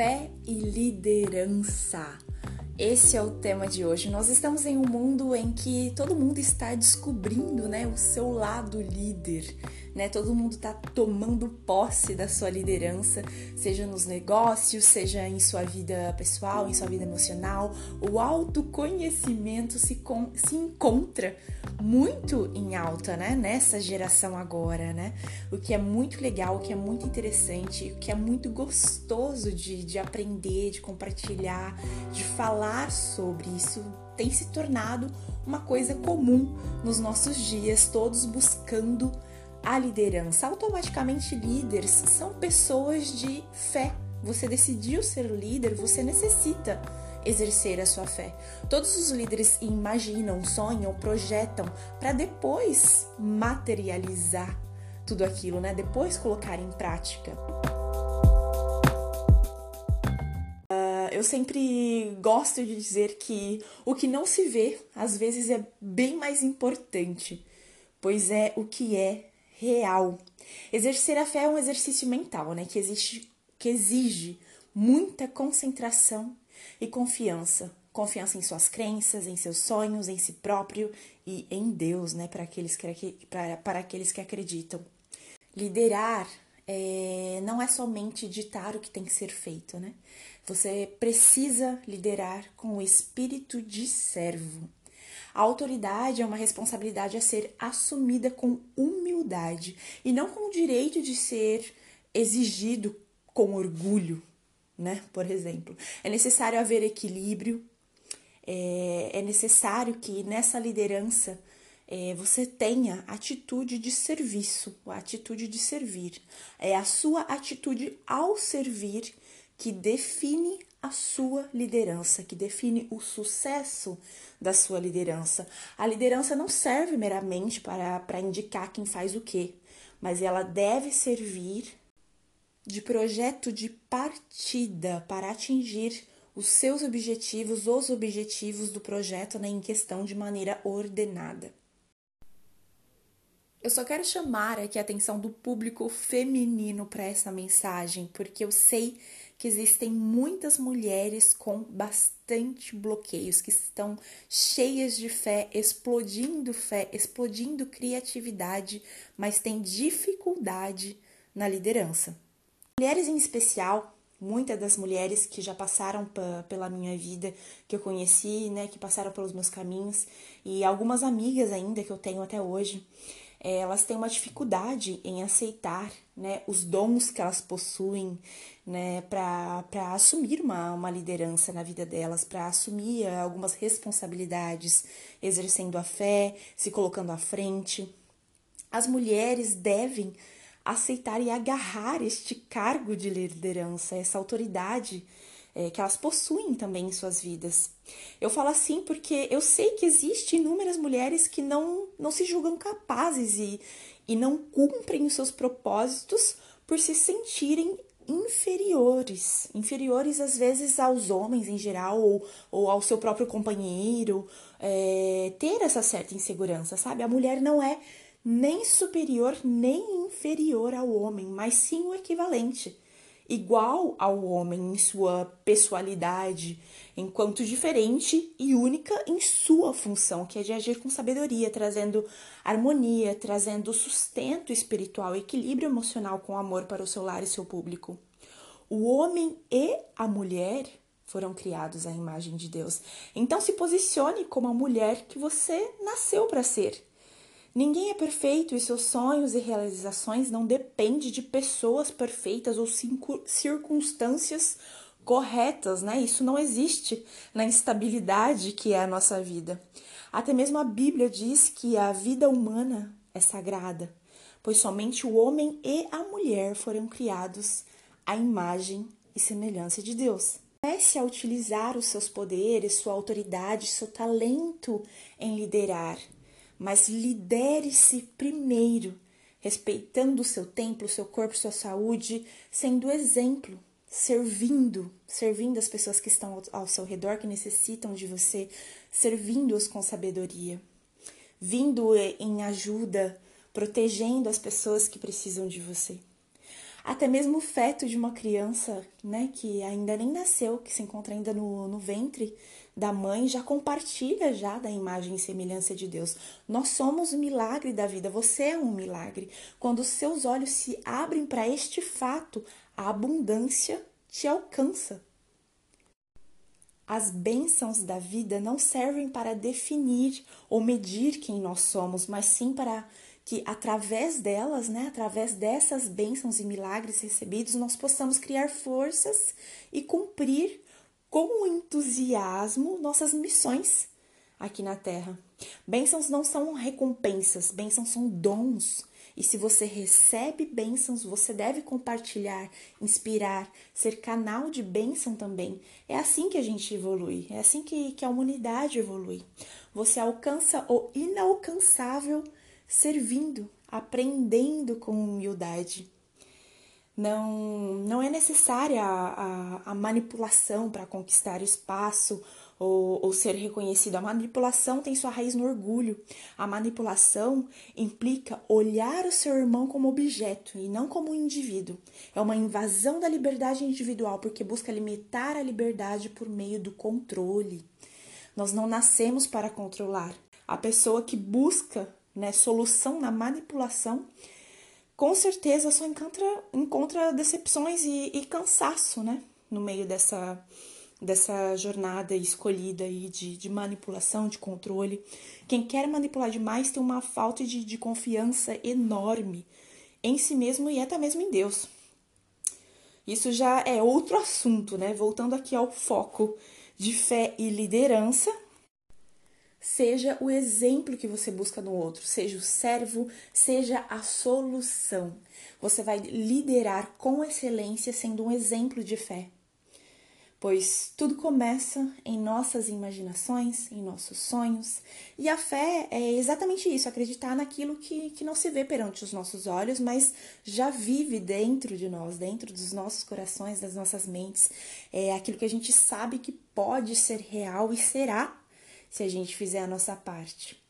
Fé e liderança. Esse é o tema de hoje. Nós estamos em um mundo em que todo mundo está descobrindo, né, o seu lado líder, né? Todo mundo está tomando posse da sua liderança, seja nos negócios, seja em sua vida pessoal, em sua vida emocional. O autoconhecimento se, se encontra muito em alta, né? Nessa geração agora, né? O que é muito legal, o que é muito interessante, o que é muito gostoso de, de aprender, de compartilhar, de falar sobre isso tem se tornado uma coisa comum nos nossos dias, todos buscando a liderança. Automaticamente, líderes são pessoas de fé. Você decidiu ser líder, você necessita exercer a sua fé. Todos os líderes imaginam, sonham, projetam para depois materializar tudo aquilo, né? Depois colocar em prática. eu sempre gosto de dizer que o que não se vê às vezes é bem mais importante, pois é o que é real. Exercer a fé é um exercício mental, né, que existe que exige muita concentração e confiança. Confiança em suas crenças, em seus sonhos, em si próprio e em Deus, né, para aqueles que, para, para aqueles que acreditam. Liderar é, não é somente ditar o que tem que ser feito, né? Você precisa liderar com o espírito de servo. A autoridade é uma responsabilidade a ser assumida com humildade e não com o direito de ser exigido com orgulho, né? Por exemplo, é necessário haver equilíbrio, é, é necessário que nessa liderança é, você tenha atitude de serviço, a atitude de servir. É a sua atitude ao servir que define a sua liderança, que define o sucesso da sua liderança. A liderança não serve meramente para, para indicar quem faz o quê, mas ela deve servir de projeto de partida para atingir os seus objetivos, os objetivos do projeto né, em questão de maneira ordenada. Eu só quero chamar aqui a atenção do público feminino para essa mensagem, porque eu sei que existem muitas mulheres com bastante bloqueios, que estão cheias de fé, explodindo fé, explodindo criatividade, mas têm dificuldade na liderança. Mulheres em especial, muitas das mulheres que já passaram pela minha vida, que eu conheci, né, que passaram pelos meus caminhos, e algumas amigas ainda que eu tenho até hoje, elas têm uma dificuldade em aceitar né, os dons que elas possuem né, para assumir uma, uma liderança na vida delas, para assumir algumas responsabilidades, exercendo a fé, se colocando à frente. As mulheres devem aceitar e agarrar este cargo de liderança, essa autoridade é, que elas possuem também em suas vidas. Eu falo assim porque eu sei que existem inúmeras mulheres que não, não se julgam capazes e, e não cumprem os seus propósitos por se sentirem inferiores, inferiores às vezes aos homens em geral ou, ou ao seu próprio companheiro, é, ter essa certa insegurança, sabe? A mulher não é nem superior nem inferior ao homem, mas sim o equivalente igual ao homem em sua pessoalidade, enquanto diferente e única em sua função, que é de agir com sabedoria, trazendo harmonia, trazendo sustento espiritual, equilíbrio emocional com amor para o seu lar e seu público. O homem e a mulher foram criados à imagem de Deus. Então se posicione como a mulher que você nasceu para ser. Ninguém é perfeito e seus sonhos e realizações não dependem de pessoas perfeitas ou circunstâncias corretas, né? Isso não existe na instabilidade que é a nossa vida. Até mesmo a Bíblia diz que a vida humana é sagrada, pois somente o homem e a mulher foram criados à imagem e semelhança de Deus. Comece a utilizar os seus poderes, sua autoridade, seu talento em liderar mas lidere-se primeiro, respeitando o seu templo, o seu corpo, sua saúde, sendo exemplo, servindo, servindo as pessoas que estão ao seu redor, que necessitam de você, servindo-os com sabedoria, vindo em ajuda, protegendo as pessoas que precisam de você. Até mesmo o feto de uma criança, né, que ainda nem nasceu, que se encontra ainda no, no ventre da mãe, já compartilha já da imagem e semelhança de Deus. Nós somos o milagre da vida, você é um milagre. Quando os seus olhos se abrem para este fato, a abundância te alcança. As bênçãos da vida não servem para definir ou medir quem nós somos, mas sim para que através delas, né, através dessas bênçãos e milagres recebidos, nós possamos criar forças e cumprir com entusiasmo nossas missões aqui na Terra. Bênçãos não são recompensas, bênçãos são dons. E se você recebe bênçãos, você deve compartilhar, inspirar, ser canal de bênção também. É assim que a gente evolui, é assim que, que a humanidade evolui. Você alcança o inalcançável servindo, aprendendo com humildade. Não, não é necessária a, a, manipulação para conquistar espaço ou, ou, ser reconhecido. A manipulação tem sua raiz no orgulho. A manipulação implica olhar o seu irmão como objeto e não como um indivíduo. É uma invasão da liberdade individual porque busca limitar a liberdade por meio do controle. Nós não nascemos para controlar. A pessoa que busca né, solução na manipulação, com certeza só encontra, encontra decepções e, e cansaço, né? No meio dessa, dessa jornada escolhida aí de, de manipulação, de controle. Quem quer manipular demais tem uma falta de, de confiança enorme em si mesmo e até mesmo em Deus. Isso já é outro assunto, né? Voltando aqui ao foco de fé e liderança, Seja o exemplo que você busca no outro, seja o servo, seja a solução. Você vai liderar com excelência sendo um exemplo de fé. Pois tudo começa em nossas imaginações, em nossos sonhos, e a fé é exatamente isso: acreditar naquilo que, que não se vê perante os nossos olhos, mas já vive dentro de nós, dentro dos nossos corações, das nossas mentes. É aquilo que a gente sabe que pode ser real e será se a gente fizer a nossa parte.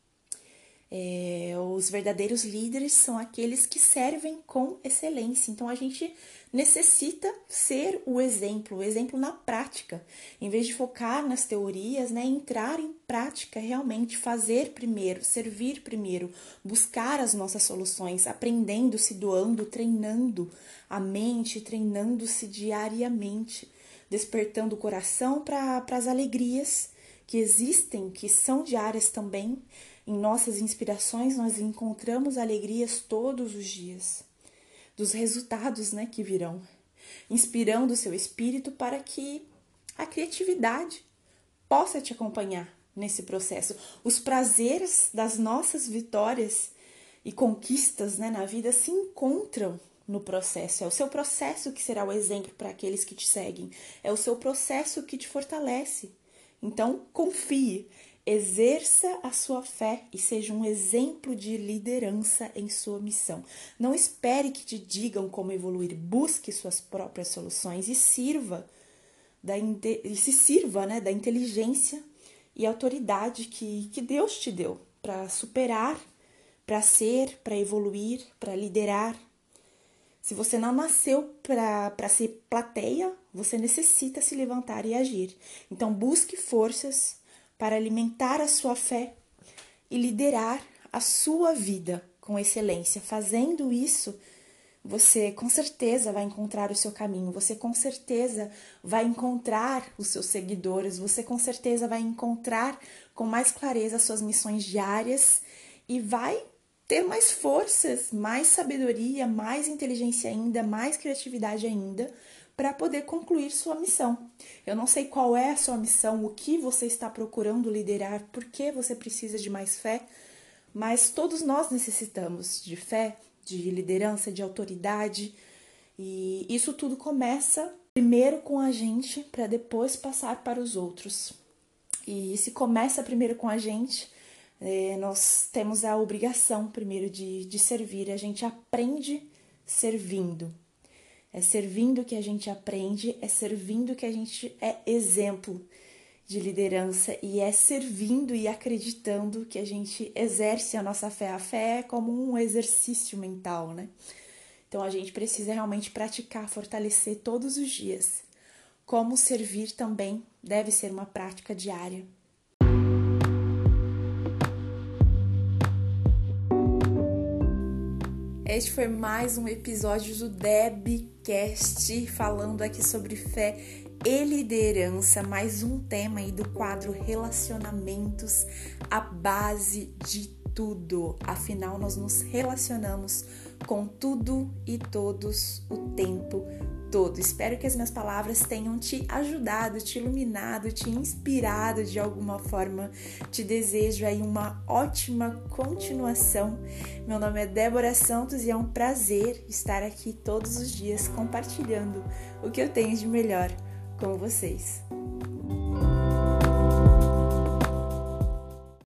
É, os verdadeiros líderes são aqueles que servem com excelência. Então a gente necessita ser o exemplo, o exemplo na prática. Em vez de focar nas teorias, né, entrar em prática realmente, fazer primeiro, servir primeiro, buscar as nossas soluções, aprendendo, se doando, treinando a mente, treinando-se diariamente, despertando o coração para as alegrias que existem, que são diárias também. Em nossas inspirações, nós encontramos alegrias todos os dias, dos resultados né, que virão, inspirando o seu espírito para que a criatividade possa te acompanhar nesse processo. Os prazeres das nossas vitórias e conquistas né, na vida se encontram no processo. É o seu processo que será o exemplo para aqueles que te seguem. É o seu processo que te fortalece. Então, confie, exerça a sua fé e seja um exemplo de liderança em sua missão. Não espere que te digam como evoluir, busque suas próprias soluções e sirva da e se sirva, né, da inteligência e autoridade que, que Deus te deu para superar, para ser, para evoluir, para liderar. Se você não nasceu para ser plateia, você necessita se levantar e agir. Então, busque forças para alimentar a sua fé e liderar a sua vida com excelência. Fazendo isso, você com certeza vai encontrar o seu caminho, você com certeza vai encontrar os seus seguidores, você com certeza vai encontrar com mais clareza as suas missões diárias e vai ter mais forças, mais sabedoria, mais inteligência ainda, mais criatividade ainda para poder concluir sua missão. Eu não sei qual é a sua missão, o que você está procurando liderar, por que você precisa de mais fé, mas todos nós necessitamos de fé, de liderança, de autoridade, e isso tudo começa primeiro com a gente para depois passar para os outros. E se começa primeiro com a gente, é, nós temos a obrigação primeiro de, de servir, a gente aprende servindo. É servindo que a gente aprende, é servindo que a gente é exemplo de liderança e é servindo e acreditando que a gente exerce a nossa fé. A fé é como um exercício mental, né? Então a gente precisa realmente praticar, fortalecer todos os dias. Como servir também deve ser uma prática diária. Este foi mais um episódio do Debcast, falando aqui sobre fé e liderança, mais um tema aí do quadro Relacionamentos, a base de tudo. Afinal, nós nos relacionamos com tudo e todos o tempo todo. Espero que as minhas palavras tenham te ajudado, te iluminado, te inspirado de alguma forma. Te desejo aí uma ótima continuação. Meu nome é Débora Santos e é um prazer estar aqui todos os dias compartilhando o que eu tenho de melhor com vocês.